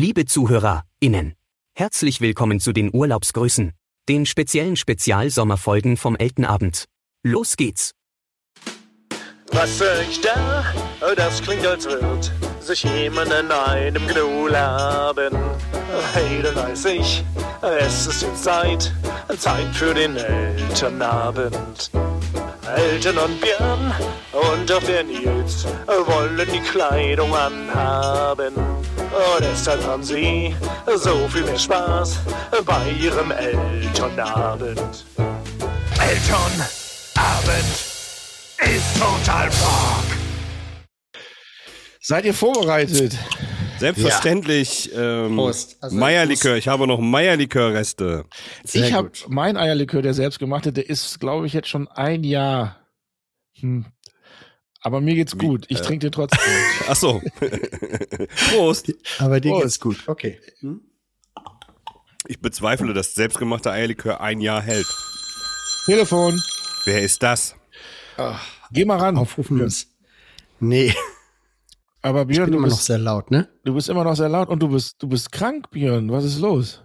Liebe ZuhörerInnen, herzlich willkommen zu den Urlaubsgrüßen, den speziellen Spezialsommerfolgen vom Eltenabend. Los geht's! Was höre ich da? Oh, das klingt, als wird sich jemand in einem Gnu laben. Hey, da weiß ich, es ist jetzt Zeit, Zeit für den Elternabend. Eltern und Björn und auch der Nils wollen die Kleidung anhaben. Und deshalb haben sie so viel mehr Spaß bei ihrem Elternabend. Elternabend ist total Rock. Seid ihr vorbereitet? Selbstverständlich. Ähm, Prost. Also, Meierlikör. Ich habe noch Meierlikörreste. Ich habe mein Eierlikör, der selbstgemachte, der ist, glaube ich, jetzt schon ein Jahr. Hm. Aber mir geht's gut. Ich äh, trinke den trotzdem. Ach so. Prost. Aber dir Prost. geht's gut. Okay. Hm? Ich bezweifle, dass selbstgemachter Eierlikör ein Jahr hält. Telefon. Wer ist das? Geh mal ran. Aufrufen muss. Nee, Aber ich Björn, bin du immer noch bist, sehr laut, ne? du bist immer noch sehr laut und du bist, du bist krank, Björn. Was ist los?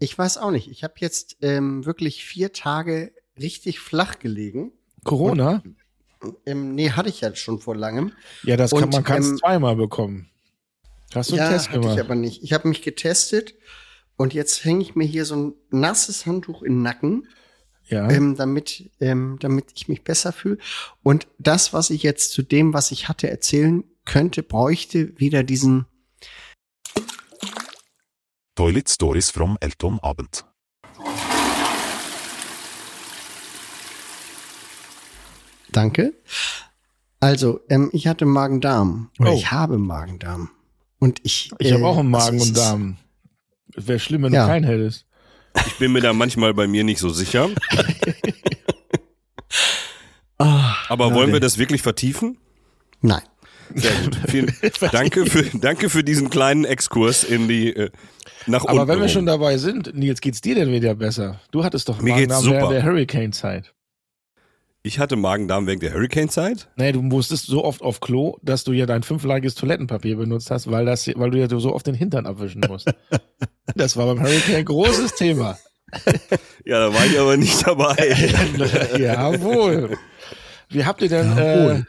Ich weiß auch nicht. Ich habe jetzt ähm, wirklich vier Tage richtig flach gelegen. Corona? Ähm, nee, hatte ich ja schon vor langem. Ja, das kann Und, man kann ähm, zweimal bekommen. Hast du einen ja, Test hatte gemacht? ich aber nicht. Ich habe mich getestet und jetzt hänge ich mir hier so ein nasses Handtuch in den Nacken, ja. ähm, damit, ähm, damit ich mich besser fühle. Und das, was ich jetzt zu dem, was ich hatte, erzählen könnte, bräuchte wieder diesen Toilet Stories from Elton-Abend. Danke. Also, ähm, ich hatte Magen-Darm. Oh. ich habe Magen-Darm. Und ich. ich habe äh, auch einen also Magen es und Darm. Wäre schlimm, wenn Ja. du keinen hättest. Ich bin mir da manchmal bei mir nicht so sicher. Ah, Aber wollen wir das wirklich vertiefen? Nein. Sehr gut. Vielen, danke, für, danke für diesen kleinen Exkurs in die äh, nach Aber unten. wenn wir schon dabei sind, Nils, geht's dir denn wieder besser? Du hattest doch Mir Magen-Darm während der Hurricane-Zeit. Ich hatte Magen-Darm wegen der Hurricane-Zeit. Nee, du musstest so oft auf Klo, dass du ja dein fünflagiges Toilettenpapier benutzt hast, weil, das, weil du ja so oft den Hintern abwischen musst. das war beim Hurricane ein großes Thema. Ja, da war ich aber nicht dabei. Jawohl. Wie habt ihr denn äh.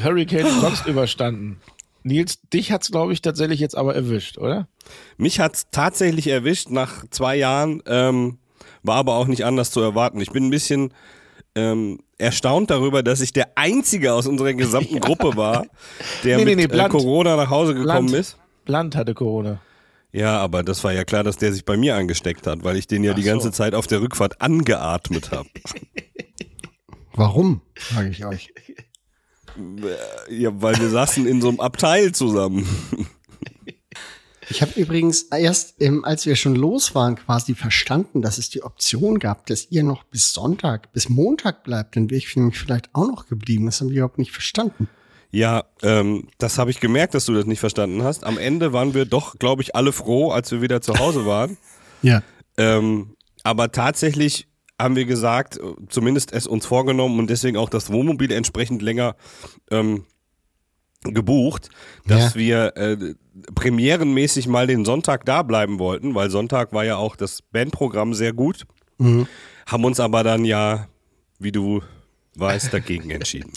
Hurricane sonst überstanden? Nils, dich hat's, glaube ich, tatsächlich jetzt aber erwischt, oder? Mich hat's tatsächlich erwischt nach zwei Jahren, ähm, war aber auch nicht anders zu erwarten. Ich bin ein bisschen ähm, erstaunt darüber, dass ich der Einzige aus unserer gesamten Gruppe war, der Nee, nee, mit nee, äh, Blunt. Corona nach Hause gekommen Blunt. ist. Land hatte Corona. Ja, aber das war ja klar, dass der sich bei mir angesteckt hat, weil ich den ja Ach die ganze so. Zeit auf der Rückfahrt angeatmet habe. Warum? Frage ich euch. Ja, weil wir saßen in so einem Abteil zusammen. Ich habe übrigens erst, ähm, als wir schon los waren, quasi verstanden, dass es die Option gab, dass ihr noch bis Sonntag, bis Montag bleibt. Dann wäre ich nämlich vielleicht auch noch geblieben. Das haben wir überhaupt nicht verstanden. Ja, ähm, das habe ich gemerkt, dass du das nicht verstanden hast. Am Ende waren wir doch, glaube ich, alle froh, als wir wieder zu Hause waren. Ja. Ähm, aber tatsächlich haben wir gesagt, zumindest es uns vorgenommen und deswegen auch das Wohnmobil entsprechend länger ähm, gebucht, dass Ja. wir äh, premierenmäßig mal den Sonntag da bleiben wollten, weil Sonntag war ja auch das Bandprogramm sehr gut, Mhm. haben uns aber dann ja, wie du weißt, dagegen entschieden.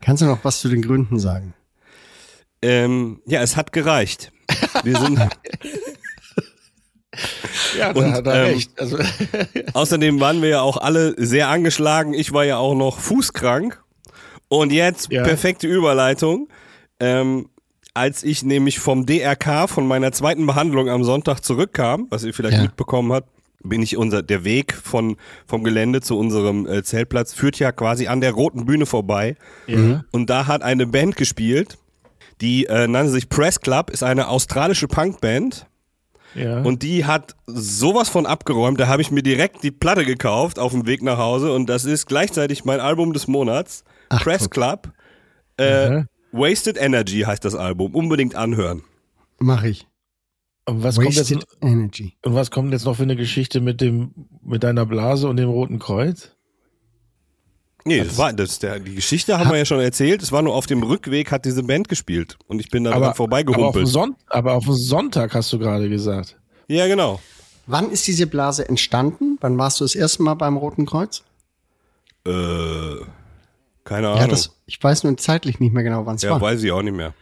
Kannst du noch was zu den Gründen sagen? Ähm, ja, es hat gereicht. Wir sind, Ja, Und, hat er ähm, recht. Also, Außerdem waren wir ja auch alle sehr angeschlagen. Ich war ja auch noch fußkrank. Und jetzt Ja. perfekte Überleitung. Ähm, als ich nämlich vom DRK, von meiner zweiten Behandlung am Sonntag zurückkam, was ihr vielleicht Ja. mitbekommen habt, bin ich unser, der Weg von, vom Gelände zu unserem äh, Zeltplatz führt ja quasi an der roten Bühne vorbei. ja. Und da hat eine Band gespielt, die äh, nannte sich Press Club, ist eine australische Punkband. Ja. Und die hat sowas von abgeräumt. Da habe ich mir direkt die Platte gekauft auf dem Weg nach Hause. Und das ist gleichzeitig mein Album des Monats. Ach, Press guck. Club. Äh, Mhm. Wasted Energy heißt das Album. Unbedingt anhören. Mach ich. und, was kommt jetzt, Wasted Energy. und was kommt jetzt noch für eine Geschichte mit dem, mit deiner Blase und dem Roten Kreuz? Nee, das war, das, der, die Geschichte haben wir ja schon erzählt. Es war nur auf dem Rückweg hat diese Band gespielt und ich bin da dran aber, auf dem vorbeigehumpelt. Son aber auf dem Sonntag hast du gerade gesagt. Ja, genau. Wann ist diese Blase entstanden? Wann warst du das erste Mal beim Roten Kreuz? Äh, keine Ahnung. Ja, das, ich weiß nur zeitlich nicht mehr genau, wann es ja, war. weiß ich auch nicht mehr.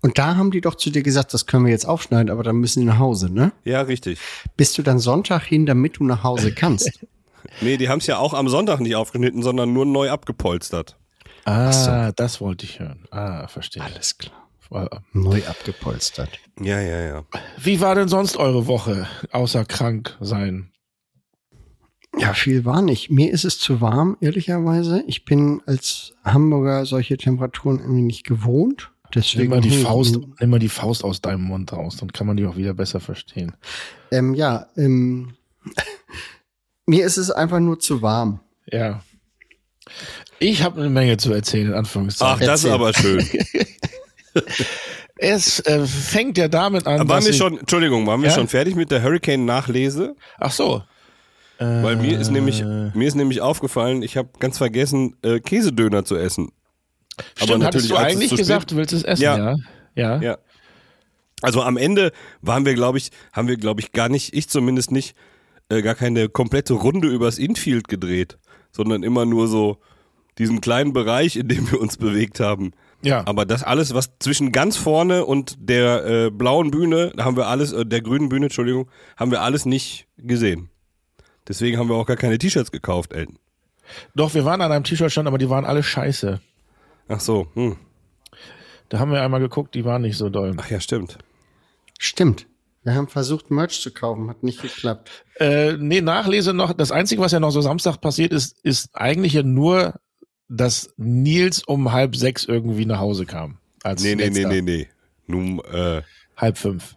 Und da haben die doch zu dir gesagt, das können wir jetzt aufschneiden, aber dann müssen die nach Hause, ne? Ja, richtig. Bist du dann Sonntag hin, damit du nach Hause kannst? Nee, die haben es ja auch am Sonntag nicht aufgeschnitten, sondern nur neu abgepolstert. Ah, das wollte ich hören. Ah, verstehe. Alles klar. War- Neu abgepolstert. Ja, ja, ja. Wie war denn sonst eure Woche, außer krank sein? Ja, viel war nicht. Mir ist es zu warm, ehrlicherweise. Ich bin als Hamburger solche Temperaturen irgendwie nicht gewohnt. Deswegen Nimm mal, die Faust, nimm mal die Faust aus deinem Mund raus, dann kann man die auch wieder besser verstehen. Ähm, ja, ähm, mir ist es einfach nur zu warm. Ja. Ich habe eine Menge zu erzählen, in Ach, Anführungszeichen. das ist Erzähl. aber schön. es äh, fängt ja damit an, waren dass wir schon, Entschuldigung, waren wir Ja? schon fertig mit der Hurricane-Nachlese? Ach so. Weil mir ist nämlich, Äh. mir ist nämlich aufgefallen, ich habe ganz vergessen, äh, Käsedöner zu essen. Stimmt, hattest du als es eigentlich zu spät- gesagt, du willst es essen, Ja. ja? Ja. Ja. Also am Ende waren wir, glaube ich, haben wir, glaube ich, gar nicht, ich zumindest nicht, äh, gar keine komplette Runde übers Infield gedreht, sondern immer nur so diesen kleinen Bereich, in dem wir uns bewegt haben. Ja. Aber das alles, was zwischen ganz vorne und der äh, blauen Bühne, da haben wir alles, äh, der grünen Bühne, Entschuldigung, haben wir alles nicht gesehen. Deswegen haben wir auch gar keine T-Shirts gekauft, Elton. Doch, wir waren an einem T-Shirt-Stand, aber die waren alle scheiße. Ach so, hm. Da haben wir einmal geguckt, die waren nicht so doll. Ach ja, stimmt. Stimmt. Wir haben versucht, Merch zu kaufen, hat nicht geklappt. Äh, nee, Nachlese noch. Das Einzige, was ja noch so Samstag passiert ist, ist eigentlich ja nur, dass Nils um halb sechs irgendwie nach Hause kam. Als Nee, nee, nee, nee, nee. Nun, äh, Halb fünf.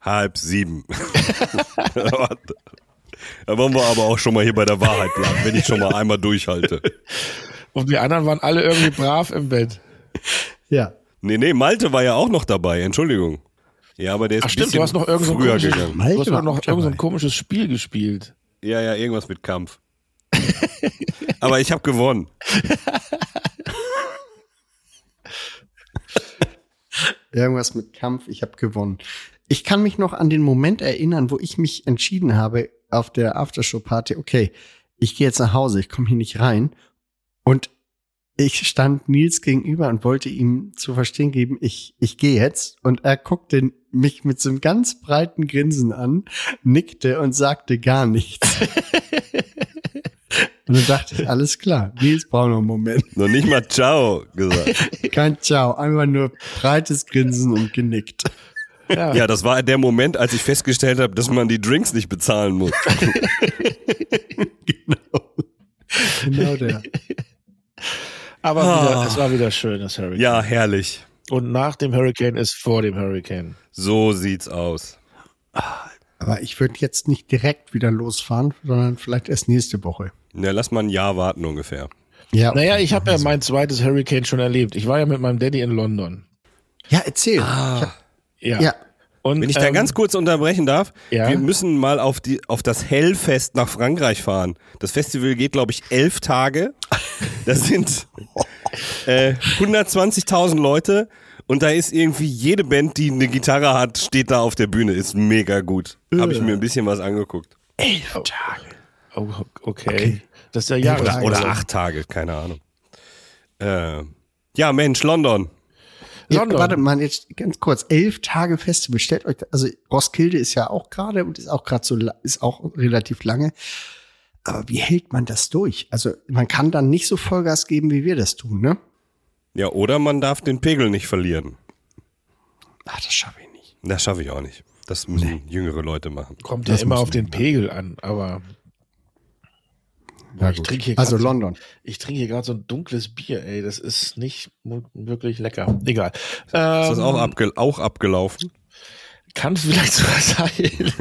halb sieben. da wollen wir aber auch schon mal hier bei der Wahrheit bleiben, wenn ich schon mal einmal durchhalte. Und die anderen waren alle irgendwie brav im Bett. Ja. Nee, nee, Malte war ja auch noch dabei, Entschuldigung. Ja, aber der ist Ach ein stimmt, bisschen du hast noch irgend so ein früher gegangen. Malte du hast noch irgend so ein komisches Spiel gespielt. Ja, ja, irgendwas mit Kampf. aber ich habe gewonnen. Irgendwas mit Kampf, ich habe gewonnen. Ich kann mich noch an den Moment erinnern, wo ich mich entschieden habe auf der Aftershow-Party, okay, ich gehe jetzt nach Hause, ich komme hier nicht rein. Und ich stand Nils gegenüber und wollte ihm zu verstehen geben, ich, ich gehe jetzt. Und er guckte mich mit so einem ganz breiten Grinsen an, nickte und sagte gar nichts. und dann dachte ich, alles klar, Nils braucht noch einen Moment. Noch nicht mal Ciao gesagt. Kein Ciao, einfach nur breites Grinsen und genickt. Ja. Ja, das war der Moment, als ich festgestellt habe, dass man die Drinks nicht bezahlen muss. Genau der. Aber wieder, es war wieder schön, das Hurricane. Ja, herrlich. Und nach dem Hurricane ist vor dem Hurricane. So sieht's aus. Aber ich würde jetzt nicht direkt wieder losfahren, sondern vielleicht erst nächste Woche. Ja, lass mal ein Jahr warten ungefähr. Ja, Naja, ich habe ja mein zweites Hurricane schon erlebt. Ich war ja mit meinem Daddy in London. ja erzähl. Hab, Ja. ja, Und, Wenn ich da ähm, ganz kurz unterbrechen darf, ja. wir müssen mal auf, die, auf das Hellfest nach Frankreich fahren. Das Festival geht, glaube ich, elf Tage. Das sind äh, 120.000 Leute und da ist irgendwie jede Band, die eine Gitarre hat, steht da auf der Bühne. Ist mega gut. Habe ich mir ein bisschen was angeguckt. Oh, okay. Das ist der Oder, Jahres oder acht Tage, keine Ahnung. Äh, ja, Mensch, London. Ja London. warte mal, jetzt ganz kurz. Elf Tage Festival. Stellt euch, also Roskilde ist ja auch gerade und ist auch gerade so, ist auch relativ lange. Aber wie hält man das durch? Also man kann dann nicht so Vollgas geben, wie wir das tun, ne? Ja, oder man darf den Pegel nicht verlieren. Ach, das schaffe ich nicht. Das schaffe ich auch nicht. Das müssen jüngere Leute machen. Kommt ja Das immer muss auf den Pegel an, aber Ja, ich gut. trinke hier also London. ich trinke hier gerade so ein dunkles Bier, ey. Das ist nicht wirklich lecker. Egal. Ist das Ähm, auch, abge auch abgelaufen? Kann vielleicht sogar sein.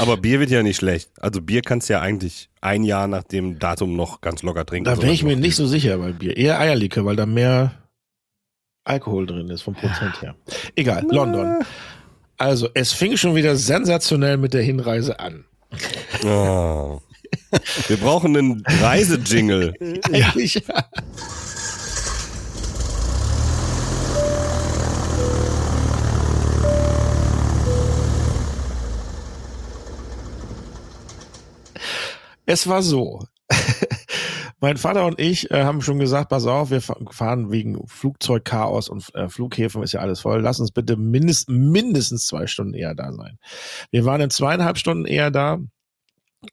Aber Bier wird ja nicht schlecht. Also Bier kannst du ja eigentlich ein Jahr nach dem Datum noch ganz locker trinken. da wäre ich mir nicht so sicher bei Bier. Eher Eierlikör, weil da mehr Alkohol drin ist vom Prozent her. Egal, London. Also, es fing schon wieder sensationell mit der Hinreise an. Oh. Wir brauchen einen Reisejingle. Eigentlich, ja. Es war so. Mein Vater und ich äh, haben schon gesagt, pass auf, wir fa- fahren wegen Flugzeugchaos und äh, Flughäfen ist ja alles voll. Lass uns bitte mindest, mindestens zwei Stunden eher da sein. Wir waren in zweieinhalb Stunden eher da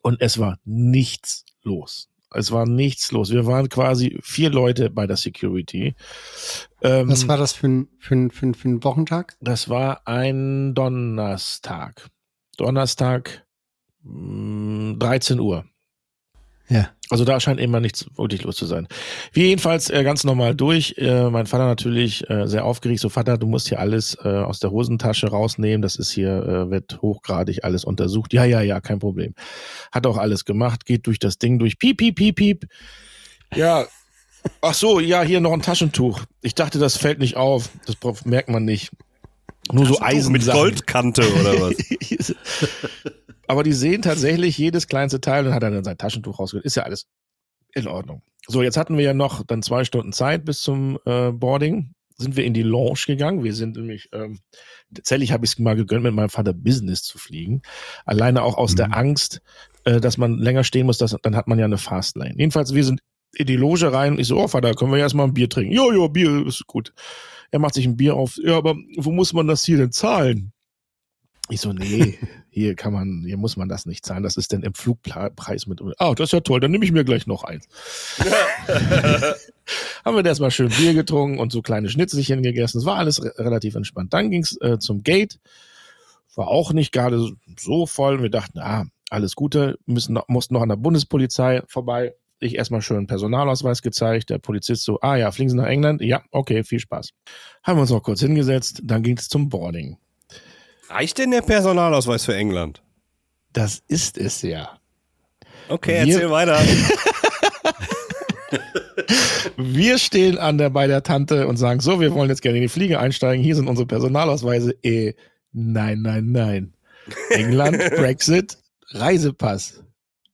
und es war nichts los. Es war nichts los. Wir waren quasi vier Leute bei der Security. Ähm, Was war das für ein, für ein, für ein, für ein Wochentag? das war ein Donnerstag. Donnerstag, mh, 13 Uhr. Ja. Also da scheint immer nichts wirklich los zu sein. Wir jedenfalls äh, ganz normal durch. Äh, mein Vater natürlich äh, sehr aufgeregt. So, Vater, du musst hier alles äh, aus der Hosentasche rausnehmen. Das ist hier, äh, wird hochgradig alles untersucht. Ja, ja, ja, kein Problem. Hat auch alles gemacht, geht durch das Ding durch. Piep, piep, piep, piep. Ja. Ach so, ja, hier noch ein Taschentuch. Ich dachte, das fällt nicht auf. Das merkt man nicht. Nur so Eisen mit Goldkante oder was? Aber die sehen tatsächlich jedes kleinste Teil und hat dann sein Taschentuch rausgeholt. Ist ja alles in Ordnung. So, jetzt hatten wir ja noch dann zwei Stunden Zeit bis zum äh, Boarding. Sind wir in die Lounge gegangen. Wir sind nämlich, ähm, tatsächlich habe ich es mal gegönnt, mit meinem Vater Business zu fliegen. Alleine auch aus der Angst, äh, dass man länger stehen muss, dass, dann hat man ja eine Fastlane. Jedenfalls, wir sind in die Loge rein ich so, oh Vater, können wir erstmal ein Bier trinken? Jo, jo, Bier ist gut. Er macht sich ein Bier auf. Ja, aber wo muss man das hier denn zahlen? Ich so, nee, hier kann man, hier muss man das nicht zahlen. Das ist denn im Flugpreis mit. Ah, das ist ja toll, dann nehme ich mir gleich noch eins. Haben wir erstmal schön Bier getrunken und so kleine Schnitzelchen gegessen. Es war alles re relativ entspannt. Dann ging's äh, zum Gate. War auch nicht gerade so- voll. Wir dachten, ah, alles Gute, müssen mussten noch an der Bundespolizei vorbei. Ich erstmal schön einen Personalausweis gezeigt. Der Polizist so, ah ja, fliegen Sie nach England? Ja, okay, viel Spaß. Haben wir uns noch kurz hingesetzt. Dann ging's zum Boarding. Reicht denn der Personalausweis für England? Das ist es ja. Okay, Wir- erzähl weiter. Wir stehen an der, bei der Tante und sagen, so, wir wollen jetzt gerne in die Fliege einsteigen. Hier sind unsere Personalausweise. Eh, nein, nein, nein. England, Brexit, Reisepass.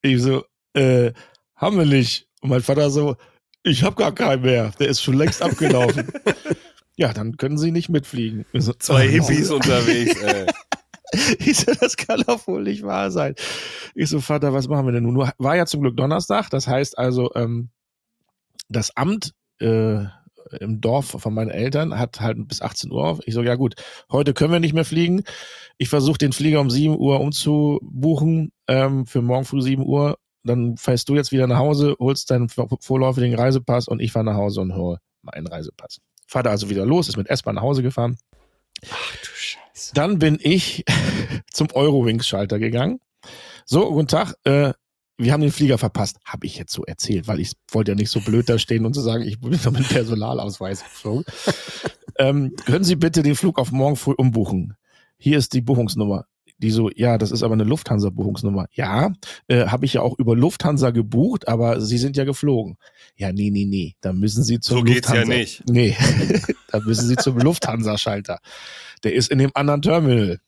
Ich so, äh, haben wir nicht. Und mein Vater so, ich habe gar keinen mehr. Der ist schon längst abgelaufen. ja, dann können Sie nicht mitfliegen. Zwei. Hippies unterwegs, ey. Ich so, das kann doch wohl nicht wahr sein. Ich so, Vater, was machen wir denn nun? Nur War ja zum Glück Donnerstag, das heißt also, ähm, das Amt äh, im Dorf von meinen Eltern hat halt bis 18 Uhr auf. Ich so, ja gut, heute können wir nicht mehr fliegen. Ich versuche den Flieger um 7 Uhr umzubuchen, ähm, für morgen früh 7 Uhr. Dann fährst du jetzt wieder nach Hause, holst deinen vor- vorläufigen Reisepass und ich fahre nach Hause und hole meinen Reisepass. Vater also wieder los, ist mit S-Bahn nach Hause gefahren. Ach du Scheiße. Dann bin ich zum Eurowings-Schalter gegangen. So, guten Tag. Äh, wir haben den Flieger verpasst. Habe ich jetzt so erzählt, weil ich wollte ja nicht so blöd da stehen und zu sagen, ich bin mit Personalausweis geflogen. ähm, können Sie bitte den Flug auf morgen früh umbuchen? Hier ist die Buchungsnummer. Die so, ja, das ist aber eine Lufthansa-Buchungsnummer. Ja, äh, habe ich ja auch über Lufthansa gebucht, aber Sie sind ja geflogen. Ja, nee, nee, nee, da müssen Sie zum So geht's ja Lufthansa. nicht. Nee, da müssen Sie zum Lufthansa-Schalter. Der ist in dem anderen Terminal.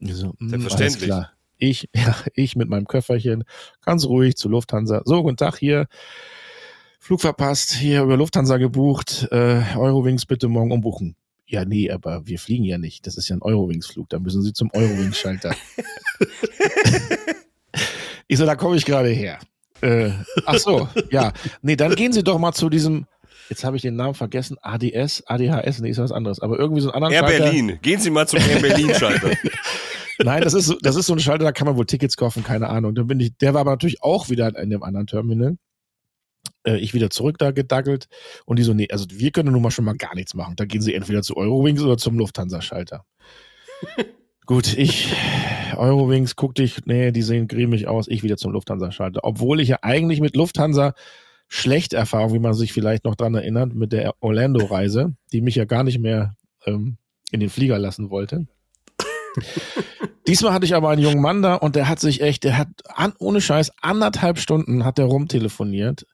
So, hm, Selbstverständlich. Ich, ja, ich mit meinem Köfferchen, ganz ruhig zu Lufthansa. So, guten Tag hier. Flug verpasst, hier über Lufthansa gebucht. Äh, Eurowings bitte morgen umbuchen. Ja, nee, aber wir fliegen ja nicht. Das ist ja ein Eurowings-Flug. Da müssen Sie zum Eurowings-Schalter. ich so, da komme ich gerade her. Äh, ach so, ja. Nee, dann gehen Sie doch mal zu diesem, jetzt habe ich den Namen vergessen, ADS, ADHS, nee, ist was anderes. Aber irgendwie so einen anderen Air Schalter. Berlin. Gehen Sie mal zum Air Berlin-Schalter. Nein, das ist, so, das ist so ein Schalter, da kann man wohl Tickets kaufen, keine Ahnung. Dann bin ich, der war aber natürlich auch wieder in dem anderen Terminal. Äh, ich wieder zurück da gedackelt und die so, nee, also wir können nun mal schon mal gar nichts machen. Da gehen sie entweder zu Eurowings oder zum Lufthansa-Schalter. Gut, ich, Eurowings, guck dich, nee, die sehen grimmig aus, ich wieder zum Lufthansa-Schalter. Obwohl ich ja eigentlich mit Lufthansa schlechte Erfahrung, wie man sich vielleicht noch dran erinnert, mit der Orlando-Reise, die mich ja gar nicht mehr ähm, in den Flieger lassen wollte. Diesmal hatte ich aber einen jungen Mann da und der hat sich echt, der hat an, ohne Scheiß anderthalb Stunden hat der rumtelefoniert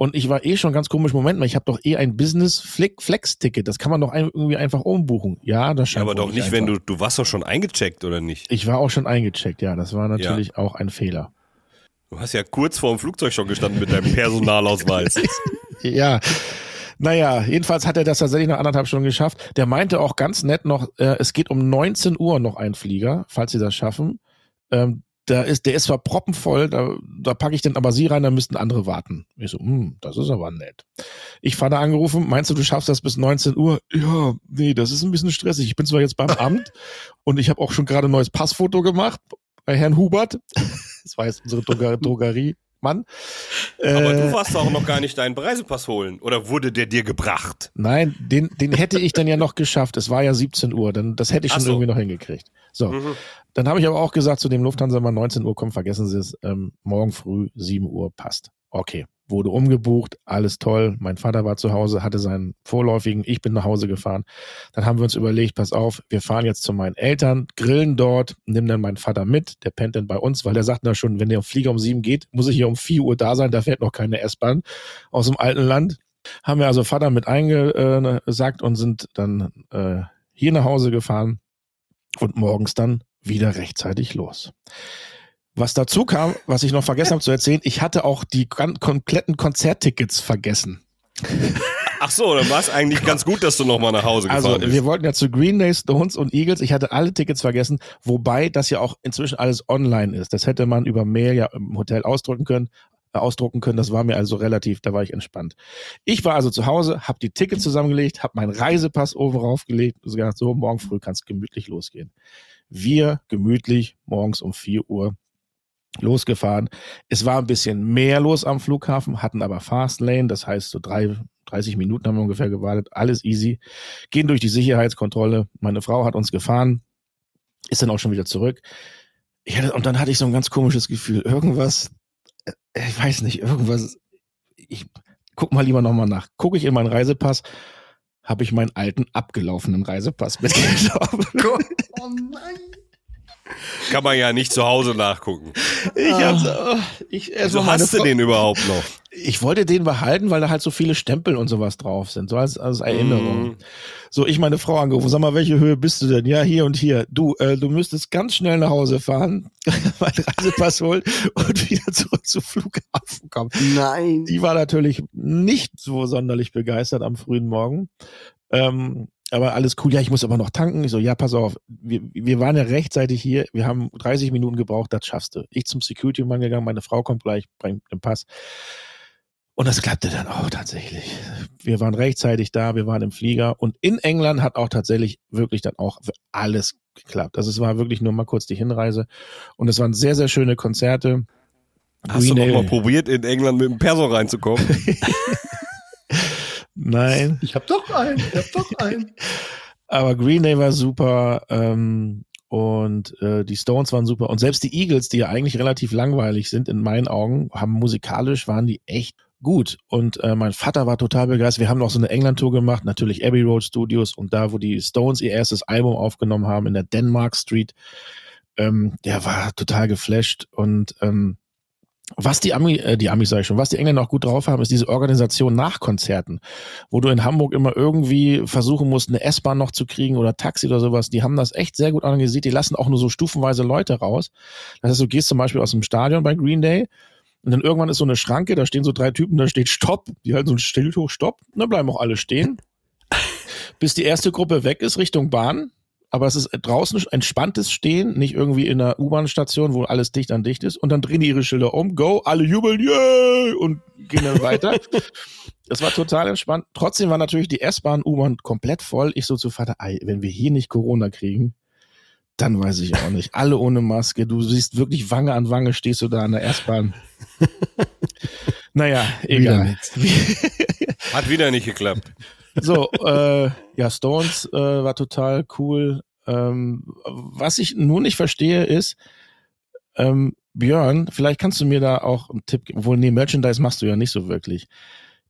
und ich war eh schon ganz komisch, Moment mal, ich habe doch eh ein Business Flex Ticket, das kann man doch irgendwie einfach umbuchen. Ja, das Ja, scheint aber wohl doch nicht, wenn einfach. du, du warst doch schon eingecheckt, oder nicht? Ich war auch schon eingecheckt, ja, das war natürlich auch ein Fehler. Du hast ja kurz vor dem Flugzeug schon gestanden mit deinem Personalausweis. Ja. Naja, jedenfalls hat er das tatsächlich nach anderthalb Stunden geschafft. Der meinte auch ganz nett noch, äh, es geht um 19 Uhr noch ein Flieger, falls sie das schaffen. Ähm, da ist, der ist zwar proppenvoll, da, da packe ich dann aber sie rein, da müssten andere warten. Ich so, hm, das ist aber nett. Ich fahre da angerufen, meinst du, du schaffst das bis 19 Uhr? Ja, nee, das ist ein bisschen stressig. Ich bin zwar jetzt beim Amt und ich habe auch schon gerade ein neues Passfoto gemacht bei Herrn Hubert. Das war jetzt unsere Droger Drogerie. Mann. Aber Äh, du warst doch noch gar nicht deinen Reisepass holen. Oder wurde der dir gebracht? Nein, den, den hätte ich dann ja noch geschafft. Es war ja 17 Uhr, dann, das hätte ich schon so. irgendwie noch hingekriegt. So, Mhm. dann habe ich aber auch gesagt zu dem Lufthansa-Mann, 19 Uhr, komm, vergessen Sie es, ähm, morgen früh 7 Uhr passt. Okay, wurde umgebucht, alles toll. Mein Vater war zu Hause, hatte seinen vorläufigen, ich bin nach Hause gefahren. Dann haben wir uns überlegt, pass auf, wir fahren jetzt zu meinen Eltern, grillen dort, nimm dann meinen Vater mit, der pennt dann bei uns, weil der sagt na schon, wenn der Flieger um 7 geht, muss ich hier um 4 Uhr da sein, da fährt noch keine S-Bahn aus dem alten Land. Haben wir also Vater mit eingesagt und sind dann äh, hier nach Hause gefahren und morgens dann wieder rechtzeitig los. Was dazu kam, was ich noch vergessen habe zu erzählen, ich hatte auch die kompletten Konzerttickets vergessen. Ach so, dann war es eigentlich ganz gut, dass du nochmal nach Hause gefahren Also bist. wir wollten ja zu Green Day, Stones und Eagles. Ich hatte alle Tickets vergessen, wobei das ja auch inzwischen alles online ist. Das hätte man über Mail ja im Hotel ausdrücken können. äh, Ausdrucken können, das war mir also relativ, da war ich entspannt. Ich war also zu Hause, habe die Tickets zusammengelegt, habe meinen Reisepass oben raufgelegt und gesagt, so, morgen früh kann es gemütlich losgehen. Wir gemütlich morgens um 4 Uhr losgefahren. Es war ein bisschen mehr los am Flughafen, hatten aber Fastlane, das heißt so drei, 30 Minuten haben wir ungefähr gewartet, alles easy. Gehen durch die Sicherheitskontrolle. Meine Frau hat uns gefahren, ist dann auch schon wieder zurück. Ich hatte, und dann hatte ich so ein ganz komisches Gefühl. Irgendwas, äh, ich weiß nicht, irgendwas, ich guck mal lieber nochmal nach. Gucke ich in meinen Reisepass, habe ich meinen alten abgelaufenen Reisepass mitgenommen. Oh nein. Kann man ja nicht zu Hause nachgucken. Ich, hab, ich, erst Also mal meine hast du den überhaupt noch? Ich wollte den behalten, weil da halt so viele Stempel und sowas drauf sind, so als, als Erinnerung. Mhm. So, ich meine Frau angerufen, sag mal, welche Höhe bist du denn? Ja, hier und hier. Du, äh, du müsstest ganz schnell nach Hause fahren, meinen Reisepass holen und wieder zurück zum Flughafen kommen. Nein. Die war natürlich nicht so sonderlich begeistert am frühen Morgen. Ähm, aber alles cool. Ja, ich muss aber noch tanken. Ich so, ja, pass auf. Wir, wir waren ja rechtzeitig hier. Wir haben 30 Minuten gebraucht. Das schaffst du. Ich zum Security-Mann gegangen. Meine Frau kommt gleich, bringt den Pass. Und das klappte dann auch tatsächlich. Wir waren rechtzeitig da. Wir waren im Flieger. Und in England hat auch tatsächlich wirklich dann auch alles geklappt. Also es war wirklich nur mal kurz die Hinreise. Und es waren sehr, sehr schöne Konzerte. Hast du Green noch Day- mal probiert, in England mit dem Perso reinzukommen? Nein. Ich hab doch einen. Ich hab doch einen. Aber Green Day war super ähm, und äh, die Stones waren super und selbst die Eagles, die ja eigentlich relativ langweilig sind in meinen Augen, haben musikalisch waren die echt gut und äh, mein Vater war total begeistert. Wir haben noch so eine England-Tour gemacht, natürlich Abbey Road Studios und da, wo die Stones ihr erstes Album aufgenommen haben in der Denmark Street, ähm, der war total geflasht und ähm, was die Ami, äh, die Amis sag ich schon, was die Engländer auch gut drauf haben, ist diese Organisation nach Konzerten, wo du in Hamburg immer irgendwie versuchen musst, eine S-Bahn noch zu kriegen oder Taxi oder sowas. Die haben das echt sehr gut organisiert. Die lassen auch nur so stufenweise Leute raus. Das heißt, du gehst zum Beispiel aus dem Stadion bei Green Day und dann irgendwann ist so eine Schranke, da stehen so drei Typen, da steht Stopp, die halten so ein Schild hoch, Stopp, und dann bleiben auch alle stehen. Bis die erste Gruppe weg ist Richtung Bahn. Aber es ist draußen entspanntes Stehen, nicht irgendwie in einer U-Bahn-Station, wo alles dicht an dicht ist. Und dann drehen die ihre Schilder um, go, alle jubeln, yay, und gehen dann weiter. Das war total entspannt. Trotzdem war natürlich die S-Bahn, U-Bahn komplett voll. Ich so zu Vater, ey, wenn wir hier nicht Corona kriegen, dann weiß ich auch nicht. Alle ohne Maske. Du siehst wirklich Wange an Wange, stehst du da an der S-Bahn. naja, Wieder egal. Hat wieder nicht geklappt. So, äh, ja, Stones äh, war total cool. Ähm, was ich nur nicht verstehe ist, ähm, Björn, vielleicht kannst du mir da auch einen Tipp geben. Obwohl, nee, Merchandise machst du ja nicht so wirklich.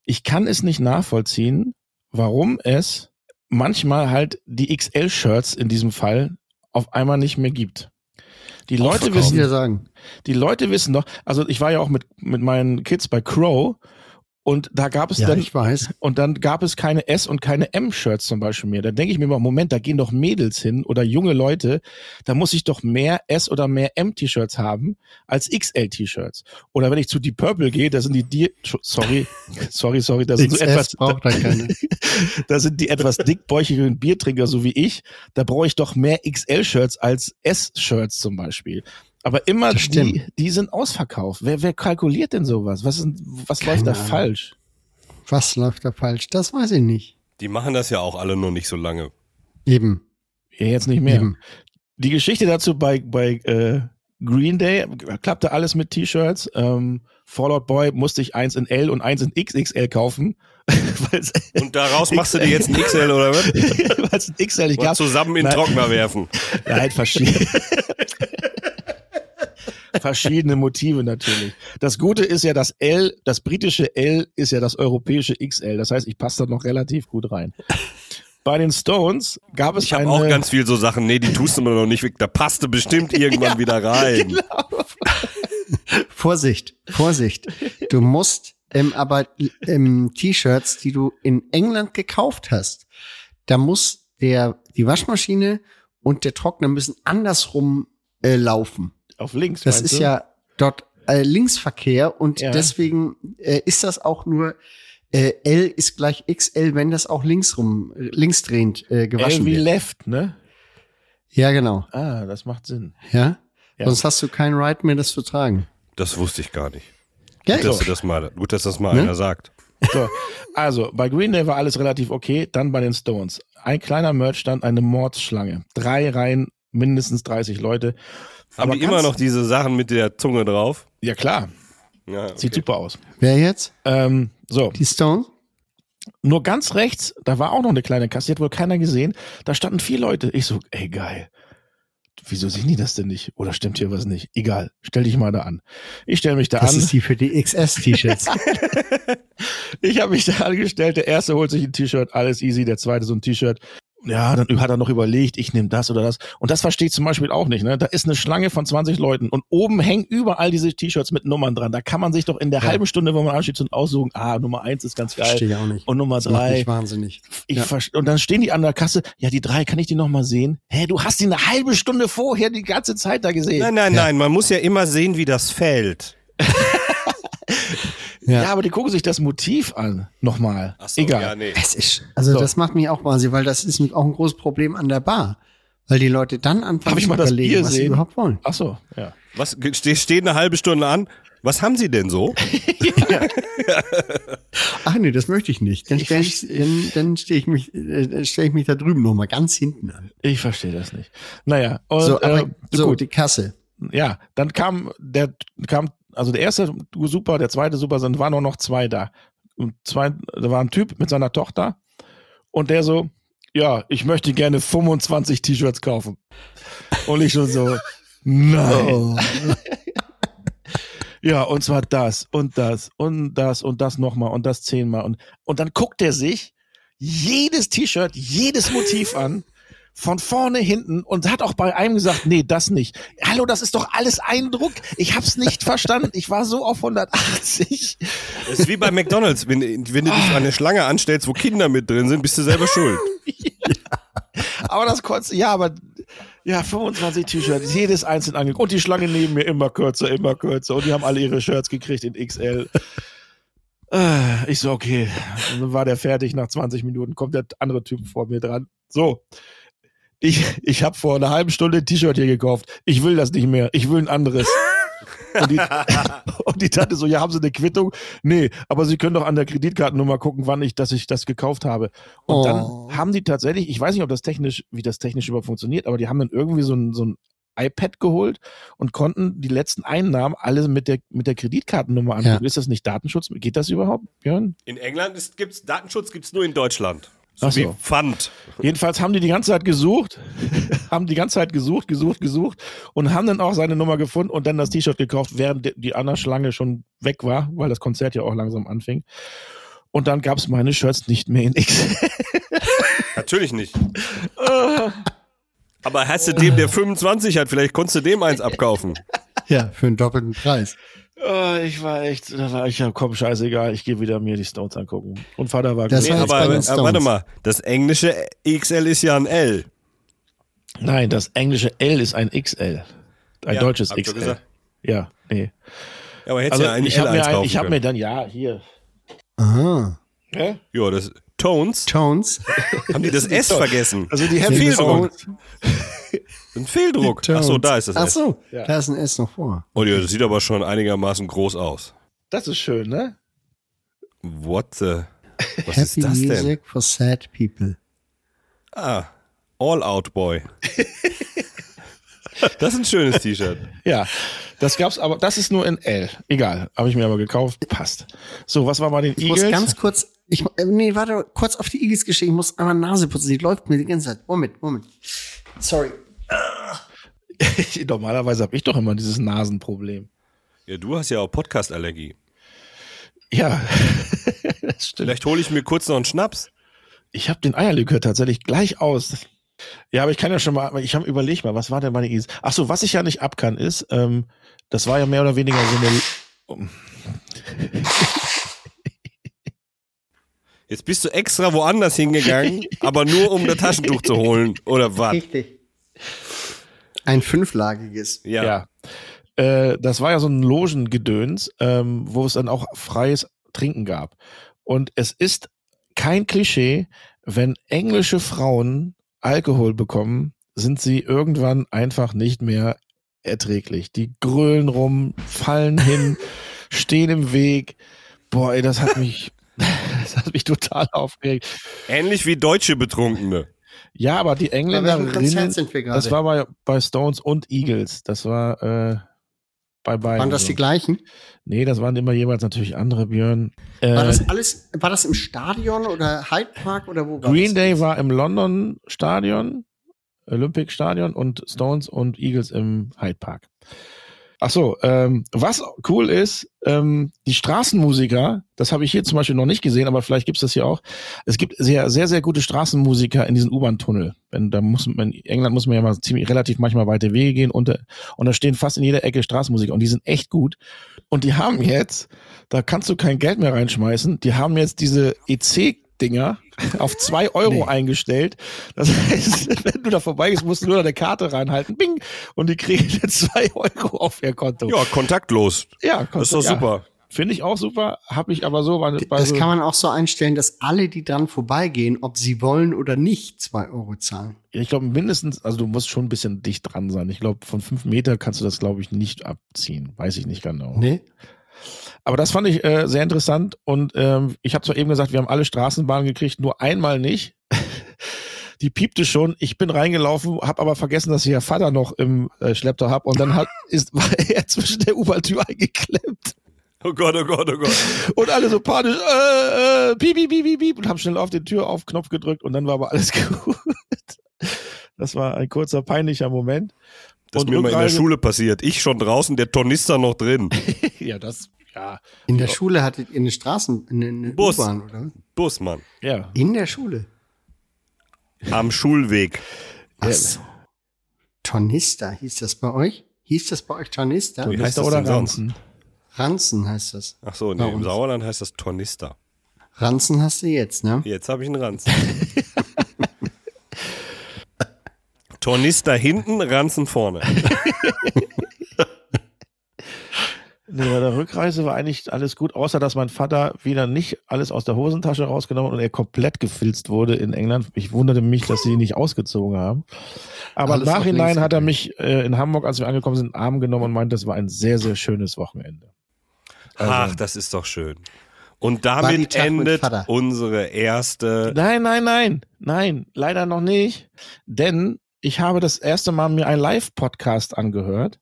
Ich kann es nicht nachvollziehen, warum es manchmal halt die XL-Shirts in diesem Fall auf einmal nicht mehr gibt. Die Leute wissen, die Leute wissen doch, also ich war ja auch mit, mit meinen Kids bei Crow Und da gab es Ja, dann ich weiß. und dann gab es keine S- und keine M-Shirts zum Beispiel mehr. Da denke ich mir mal, Moment, da gehen doch Mädels hin oder junge Leute. Da muss ich doch mehr S- oder mehr M-T-Shirts haben als XL-T-Shirts. Oder wenn ich zu Deep Purple gehe, da sind die, die sorry, sorry, sorry, da sind so etwas, braucht er keine. da sind die etwas dickbäuchigen Biertrinker, so wie ich. Da brauche ich doch mehr XL-Shirts als S-Shirts zum Beispiel. Aber immer die, die sind ausverkauft. Wer, wer kalkuliert denn sowas? Was, ist, was Keine läuft da Ahnung. falsch? Was läuft da falsch? Das weiß ich nicht. Die machen das ja auch alle noch nicht so lange. Eben. Ja, jetzt nicht mehr. Eben. Die Geschichte dazu bei, bei äh, Green Day klappte alles mit T-Shirts. Ähm, Fallout Boy musste ich eins in L und eins in XXL kaufen. Und daraus machst du dir jetzt ein XL oder was? Weil es ein XL Mal gab. zusammen in den Nein. Trockner werfen. Nein, verschiedene. verschiedene Motive natürlich. Das Gute ist ja, das L, das britische L ist ja das europäische XL. Das heißt, ich passe da noch relativ gut rein. Bei den Stones gab es Ich habe eine, auch ganz viel so Sachen, nee, die tust du mir noch nicht weg. Da passt du bestimmt irgendwann wieder rein. genau. Vorsicht, Vorsicht. Du musst ähm, aber ähm, T-Shirts, die du in England gekauft hast, da muss der die Waschmaschine und der Trockner müssen andersrum äh, laufen. Auf links. Das ist du? ja dort äh, Linksverkehr und Ja. deswegen äh, ist das auch nur äh, L ist gleich XL, wenn das auch linksrum äh, linksdrehend äh, gewaschen L wie wird. left, ne? Ja, genau. Ah, das macht Sinn. Ja? Ja. Sonst hast du kein Right mehr, das zu tragen. Das wusste ich gar nicht. Gut, dass, du das mal, gut, dass das mal Ne? einer sagt. So, also bei Green Day war alles relativ okay. Dann bei den Stones. Ein kleiner Merchstand, eine Mordsschlange. Drei Reihen, mindestens 30 Leute. Haben Aber die immer noch diese Sachen mit der Zunge drauf? Ja, klar. Ja, okay. Sieht super aus. Wer jetzt? Ähm, so, Die Stones? nur ganz rechts, da war auch noch eine kleine Kasse, die hat wohl keiner gesehen. Da standen vier Leute. Ich so, ey, geil. Wieso sehen die das denn nicht? Oder stimmt hier was nicht? Egal, stell dich mal da an. Ich stelle mich da Das an. ist die für die XS-T-Shirts. Ich habe mich da angestellt. Der erste holt sich ein T-Shirt, alles easy. Der zweite so ein T-Shirt. Ja, dann hat er noch überlegt, ich nehme das oder das. Und das verstehe ich zum Beispiel auch nicht. Ne? Da ist eine Schlange von 20 Leuten und oben hängen überall diese T-Shirts mit Nummern dran. Da kann man sich doch in der Ja. halben Stunde, wo man ansteht, und aussuchen, ah, Nummer eins ist ganz geil. Verstehe ich auch nicht. Und Nummer drei. wahnsinnig. Ich Ja. Und dann stehen die an der Kasse. Ja, die drei, kann ich die noch mal sehen? Hä, du hast die eine halbe Stunde vorher die ganze Zeit da gesehen. Nein, nein, nein, man muss ja immer sehen, wie das fällt. Ja. Ja. aber die gucken sich das Motiv an. Nochmal. Ach so, Egal. Ja, nee. Es ist, also So. das macht mich auch wahnsinnig, weil das ist auch ein großes Problem an der Bar. Weil die Leute dann anfangen zu mal das überlegen, Bier was sie sehen? überhaupt wollen. Ach so, ja. Was ste- steht eine halbe Stunde an? Was haben Sie denn so? Ach nee, das möchte ich nicht. Dann stelle ich, dann, dann stehe ich mich, äh, stelle ich mich da drüben noch mal ganz hinten an. Ich verstehe das nicht. Naja, und, so, aber äh, so gut. die Kasse. ja, dann kam der kam also der erste super, der zweite super, dann waren nur noch zwei da. Und zwei, da war ein Typ mit seiner Tochter und der so, ja, ich möchte gerne 25 T-Shirts kaufen. Und ich schon so, nein. Ja, und zwar das und das und das und das nochmal und das zehnmal und und dann guckt er sich jedes T-Shirt, jedes Motiv an. Von vorne, hinten und hat auch bei einem gesagt, nee, das nicht. Hallo, das ist doch alles Eindruck. Ich hab's nicht verstanden. Ich war so auf 180. Das ist wie bei McDonalds. Wenn, wenn du dich an eine Schlange anstellst, wo Kinder mit drin sind, bist du selber schuld. Aber das konnte, ja, aber ja, 25 T-Shirts, jedes einzeln angeguckt. Und die Schlange neben mir immer kürzer, immer kürzer. Und die haben alle ihre Shirts gekriegt in XL. Äh, Ich so, okay. Und dann war der fertig. Nach 20 Minuten kommt der andere Typ vor mir dran. So. Ich, ich habe vor einer halben Stunde ein T-Shirt hier gekauft. Ich will das nicht mehr. Ich will ein anderes. Und die, und die Tante so, ja, haben Sie eine Quittung? Nee, aber Sie können doch an der Kreditkartennummer gucken, wann ich, dass ich das gekauft habe. Und Oh. dann haben die tatsächlich, ich weiß nicht, ob das technisch, wie das technisch überhaupt funktioniert, aber die haben dann irgendwie so ein, so ein iPad geholt und konnten die letzten Einnahmen alle mit der, mit der Kreditkartennummer angucken. Ja. Ist das nicht Datenschutz? Geht das überhaupt, Björn? In England ist, gibt's Datenschutz gibt's nur in Deutschland. So Ach so. wie Pfand. Jedenfalls haben die die ganze Zeit gesucht, haben die ganze Zeit gesucht, gesucht, gesucht und haben dann auch seine Nummer gefunden und dann das T-Shirt gekauft, während die- die andere Schlange schon weg war, weil das Konzert ja auch langsam anfing. Und dann gab es meine Shirts nicht mehr in X. Natürlich nicht. Aber hast du dem, der 25 hat, vielleicht konntest du dem eins abkaufen. Ja, für einen doppelten Preis. Oh, ich war echt, da war ich ja, komm, scheißegal, ich gehe wieder mir die Stones angucken. Und Vater war Das Nee, war aber, bei den aber warte Stones. mal, das englische XL ist ja ein L. Nein, das englische L ist ein XL. Ein Ja, deutsches XL. gesagt. Ja, nee. Ja, aber hätte Also ja ein ich L habe mir, ein, ich hab können. mir dann, ja, hier. Aha. Ja? Ja, das Tones. Tones. Haben die das S vergessen? Also die Happy. Tones. Ein Fehldruck. Ach so, da ist das Ach S. so, Ja. da ist ein S noch vor. Oh ja, das sieht aber schon einigermaßen groß aus. Das ist schön, ne? What the? Was Happy ist das denn? Music for Sad People. Ah, All Out Boy. das ist ein schönes T-Shirt. Ja. Das gab's aber, das ist nur in L. Egal. Habe ich mir aber gekauft. Passt. So, was war bei den Ich muss Eagles? ganz kurz, ich, äh, nee, warte, kurz auf die Eagles geschehen. Ich muss einmal Nase putzen. Die läuft mir die ganze Zeit. Moment, Moment. Sorry. Normalerweise habe ich doch immer dieses Nasenproblem. Ja, du hast ja auch Podcast-Allergie. Ja, das stimmt. Vielleicht hole ich mir kurz noch einen Schnaps. Ich habe den Eierlikör tatsächlich gleich aus. Ja, aber ich kann ja schon mal, ich habe überlegt mal, was war denn meine Eagles? Ach so, was ich ja nicht ab kann, ist, ähm, das war ja mehr oder weniger so eine. Jetzt bist du extra woanders hingegangen, aber nur um das Taschentuch zu holen. Oder was? Richtig. Ein fünflagiges. Ja. Ja. Äh, das war ja so ein Logengedöns, ähm, wo es dann auch freies Trinken gab. Und es ist kein Klischee, wenn englische Frauen Alkohol bekommen, sind sie irgendwann einfach nicht mehr erträglich. Die grölen rum, fallen hin, stehen im Weg. Boah, ey, das hat mich, das hat mich total aufgeregt. Ähnlich wie deutsche Betrunkene. Ja, aber die Engländerinnen, das war bei, bei Stones und Eagles. Das war äh, bei beiden. Waren das so. die gleichen? Nee, das waren immer jeweils natürlich andere Björn. Äh, War das alles, war das im Stadion oder Hyde Park oder wo war Green das? Day war im London Stadion, Olympic Stadion und Stones und Eagles im Hyde Park. Ach so, ähm, was cool ist, ähm, die Straßenmusiker, das habe ich hier zum Beispiel noch nicht gesehen, aber vielleicht gibt's das hier auch. Es gibt sehr, sehr, sehr gute Straßenmusiker in diesen U-Bahn-Tunnel. Da muss man, in England muss man ja mal ziemlich relativ manchmal weite Wege gehen und, da- und da stehen fast in jeder Ecke Straßenmusiker und die sind echt gut. Und die haben jetzt, da kannst du kein Geld mehr reinschmeißen, die haben jetzt diese EC-Dinger auf zwei Euro eingestellt. Das heißt, wenn du da vorbeigehst, musst du nur deine Karte reinhalten, bing, und die kriegen zwei Euro auf ihr Konto. Ja, kontaktlos. ja Das ist doch ja. super. Finde ich auch super, habe ich aber so bei, bei Das so, kann man auch so einstellen, dass alle, die dran vorbeigehen, ob sie wollen oder nicht, zwei Euro zahlen. ich glaube mindestens, also du musst schon ein bisschen dicht dran sein. Ich glaube, von fünf Meter kannst du das, glaube ich, nicht abziehen. Weiß ich nicht genau. Nee? Aber das fand ich äh, sehr interessant und ähm, ich habe zwar eben gesagt, wir haben alle Straßenbahnen gekriegt, nur einmal nicht. Die piepte schon. Ich bin reingelaufen, habe aber vergessen, dass ich ja Vater noch im äh, Schlepptau hab und dann hat, ist, war er zwischen der U-Bahn-Tür eingeklemmt Oh Gott, oh Gott, oh Gott. und alle so panisch, äh, äh, piep, piep, piep, piep, und haben schnell auf den Tür auf Knopf gedrückt und dann war aber alles gut. Das war ein kurzer peinlicher Moment. Das ist mir mal in der Schule passiert. Ich schon draußen, der Tornister noch drin. Ja, das, ja, In der Schule hattet ihr eine Straßen, eine, eine Bus. U-Bahn, oder? Busmann. ja. In der Schule. Am Schulweg. Ach so. Tornister, hieß das bei euch? Hieß das bei euch Tornister? Wie heißt das oder? Ranzen? Ranzen heißt das. Ach so, nee, im. Sauerland heißt das Tornister. Ranzen hast du jetzt, ne? Jetzt habe ich einen Ranzen. Tornister hinten, Ranzen vorne. Nee, bei der Rückreise war eigentlich alles gut, außer dass mein Vater wieder nicht alles aus der Hosentasche rausgenommen und er komplett gefilzt wurde in England. Ich wunderte mich, dass sie ihn nicht ausgezogen haben. Aber Alles im Nachhinein hat er mich äh, in Hamburg, als wir angekommen sind, in den Arm genommen und meinte, das war ein sehr, sehr schönes Wochenende. Ach, das ist doch schön. Und damit endet unsere erste. Nein, nein, nein, nein, leider noch nicht. Denn ich habe das erste Mal mir einen Live-Podcast angehört.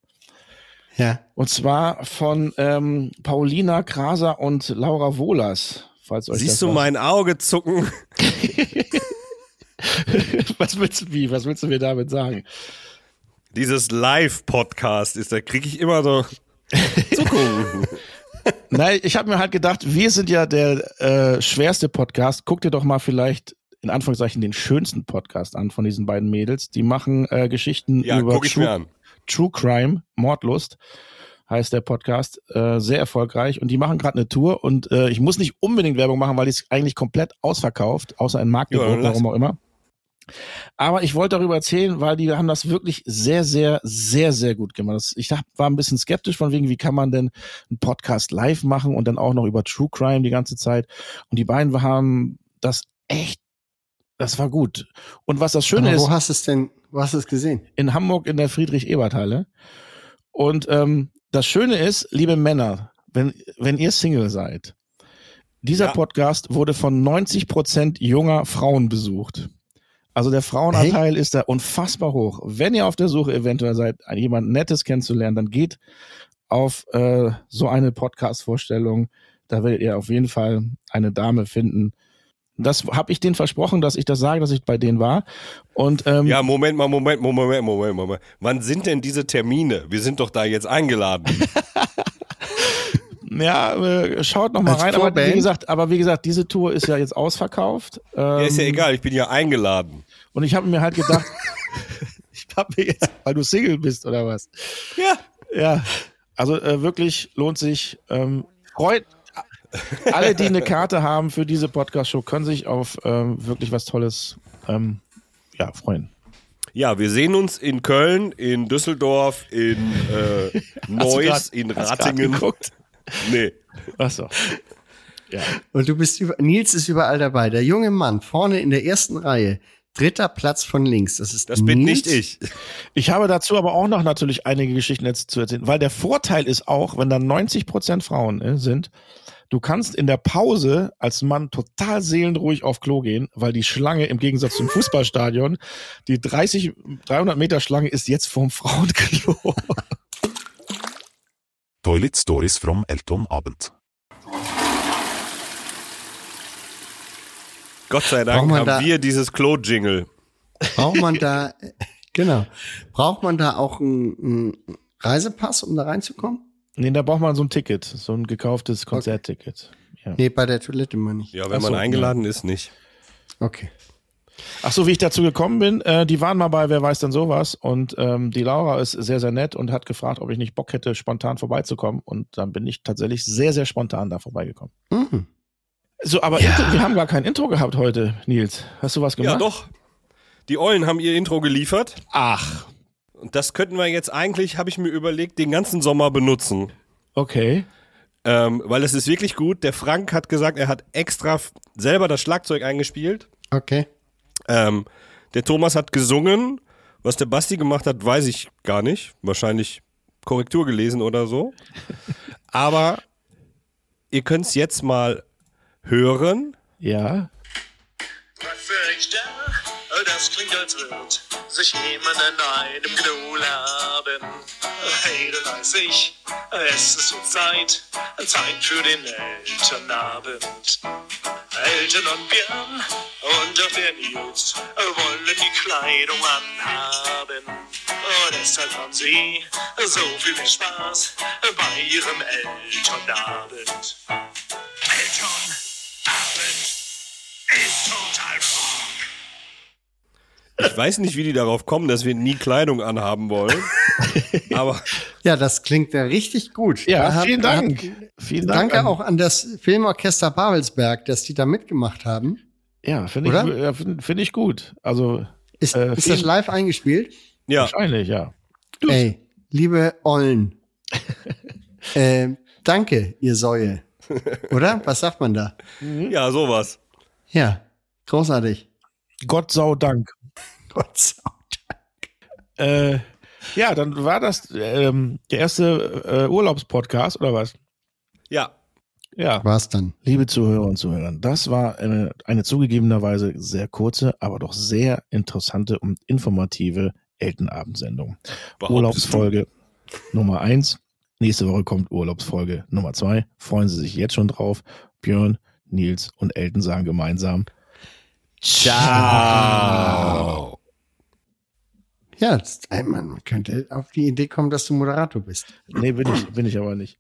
Ja. Und zwar von ähm, Paulina Kraser und Laura Wohlers. Falls euch Siehst du was- mein Auge zucken? was willst du wie? Was willst du mir damit sagen? Dieses Live-Podcast ist, da kriege ich immer so Zuckungen. Nein, ich habe mir halt gedacht, wir sind ja der äh, schwerste Podcast. Guck dir doch mal vielleicht in Anführungszeichen den schönsten Podcast an von diesen beiden Mädels. Die machen äh, Geschichten Ja, über guck ich mir an. True Crime, Mordlust. heißt der Podcast, äh, sehr erfolgreich und die machen gerade eine Tour und äh, ich muss nicht unbedingt Werbung machen, weil die ist eigentlich komplett ausverkauft, außer in Magdeburg, Ja, warum auch immer. Aber ich wollte darüber erzählen, weil die haben das wirklich sehr, sehr, sehr, sehr gut gemacht. Das- Ich hab, war ein bisschen skeptisch von wegen, wie kann man denn einen Podcast live machen und dann auch noch über True Crime die ganze Zeit. Und die beiden haben das echt, das war gut. Und was das Schöne Aber ist, wo hast du es denn, wo hast du es gesehen? in Hamburg in der Friedrich-Ebert-Halle. Und ähm, das Schöne ist, liebe Männer, wenn, wenn ihr Single seid, dieser Ja. Podcast wurde von 90 Prozent junger Frauen besucht. Also der Frauenanteil ist da unfassbar hoch. Wenn ihr auf der Suche eventuell seid, jemand Nettes kennenzulernen, dann geht auf äh, so eine Podcast-Vorstellung. Da werdet ihr auf jeden Fall eine Dame finden. Das habe ich denen versprochen, dass ich das sage, dass ich bei denen war. Und ähm, Ja, Moment mal, Moment, Moment, Moment, Moment. Wann sind denn diese Termine? Wir sind doch da jetzt eingeladen. Ja, äh, schaut noch mal Als rein. Aber wie gesagt, aber wie gesagt, diese Tour ist ja jetzt ausverkauft. Ähm, Ja, ist ja egal, ich bin ja eingeladen. Und ich habe mir halt gedacht, ich habe mir jetzt, weil du Single bist oder was? Ja. Ja, also äh, wirklich lohnt sich. Ähm, freut alle, die eine Karte haben für diese Podcast-Show, können sich auf ähm, wirklich was Tolles ähm, ja, freuen. Ja, wir sehen uns in Köln, in Düsseldorf, in äh, Neuss, in grad Rattingen. geguckt? Nee. Achso. Ja. Und du bist über, Nils ist überall dabei. Der junge Mann vorne in der ersten Reihe, dritter Platz von links. Das ist Das bin nicht ich. Ich habe dazu aber auch noch natürlich einige Geschichten jetzt zu erzählen, weil der Vorteil ist auch, wenn da 90 Prozent Frauen äh, sind, du kannst in der Pause als Mann total seelenruhig auf Klo gehen, weil die Schlange im Gegensatz zum Fußballstadion, die 30, 300 Meter Schlange ist jetzt vorm Frauenklo. Toilet Stories from Elton-Abend. Gott sei Braucht Dank man haben da- wir dieses Klo-Jingle. Braucht man da, genau, braucht man da auch einen Reisepass, um da reinzukommen? Nee, da braucht man so ein Ticket, so ein gekauftes Konzertticket. Ja. Nee, bei der Toilette meine ich. Ja, wenn Ach so, man eingeladen ist, nicht. Okay. Ach so, wie ich dazu gekommen bin, äh, die waren mal bei Wer weiß denn sowas und ähm, die Laura ist sehr, sehr nett und hat gefragt, ob ich nicht Bock hätte, spontan vorbeizukommen und dann bin ich tatsächlich sehr, sehr spontan da vorbeigekommen. Mhm. So, aber Intro, wir haben gar kein Intro gehabt heute, Nils. Hast du was gemacht? Ja, doch. Die Eulen haben ihr Intro geliefert. Ach, das könnten wir jetzt eigentlich, habe ich mir überlegt, den ganzen Sommer benutzen. okay. Ähm, weil es ist wirklich gut. Der Frank hat gesagt, er hat extra selber das Schlagzeug eingespielt. Okay. Ähm, der Thomas hat gesungen. Was der Basti gemacht hat, weiß ich gar nicht. Wahrscheinlich Korrektur gelesen oder so. Aber ihr könnt es jetzt mal hören. Ja. Was ich da? Das klingt, als wird sich jemand in einem laben. Hey, da weiß ich, es ist so Zeit, Zeit für den Elternabend. Eltern und Björn und auch der Nils wollen die Kleidung anhaben. Und deshalb haben sie so viel Spaß bei ihrem Elternabend. Elternabend ist total Funk. Ich weiß nicht, wie die darauf kommen, dass wir nie Kleidung anhaben wollen. Aber Ja, das klingt ja richtig gut. Ja, hat- vielen Dank. Hat, Vielen Dank. danke an- auch an das Filmorchester Babelsberg, dass die da mitgemacht haben. Ja, finde ich, find, find ich gut. Also, Ist, Äh, ist das live eingespielt? ja, wahrscheinlich, ja. Du- Ey, liebe Ollen. äh, danke, ihr Säue. Oder? Was sagt man da? ja, sowas. Ja, großartig. Gott sei Dank. Gott sei Äh, ja, dann war das ähm, der erste äh, Urlaubspodcast, oder was? Ja, Ja. War's dann. Liebe Zuhörer und Zuhörer, das war eine, eine zugegebenerweise sehr kurze, aber doch sehr interessante und informative Eltenabendsendung. behauptest Urlaubsfolge Nummer eins. Nächste Woche kommt Urlaubsfolge Nummer zwei. Freuen Sie sich jetzt schon drauf. Björn, Nils und Elton sagen gemeinsam Ciao. Ja, man könnte auf die Idee kommen, dass du Moderator bist. Nee, bin ich, bin ich aber nicht.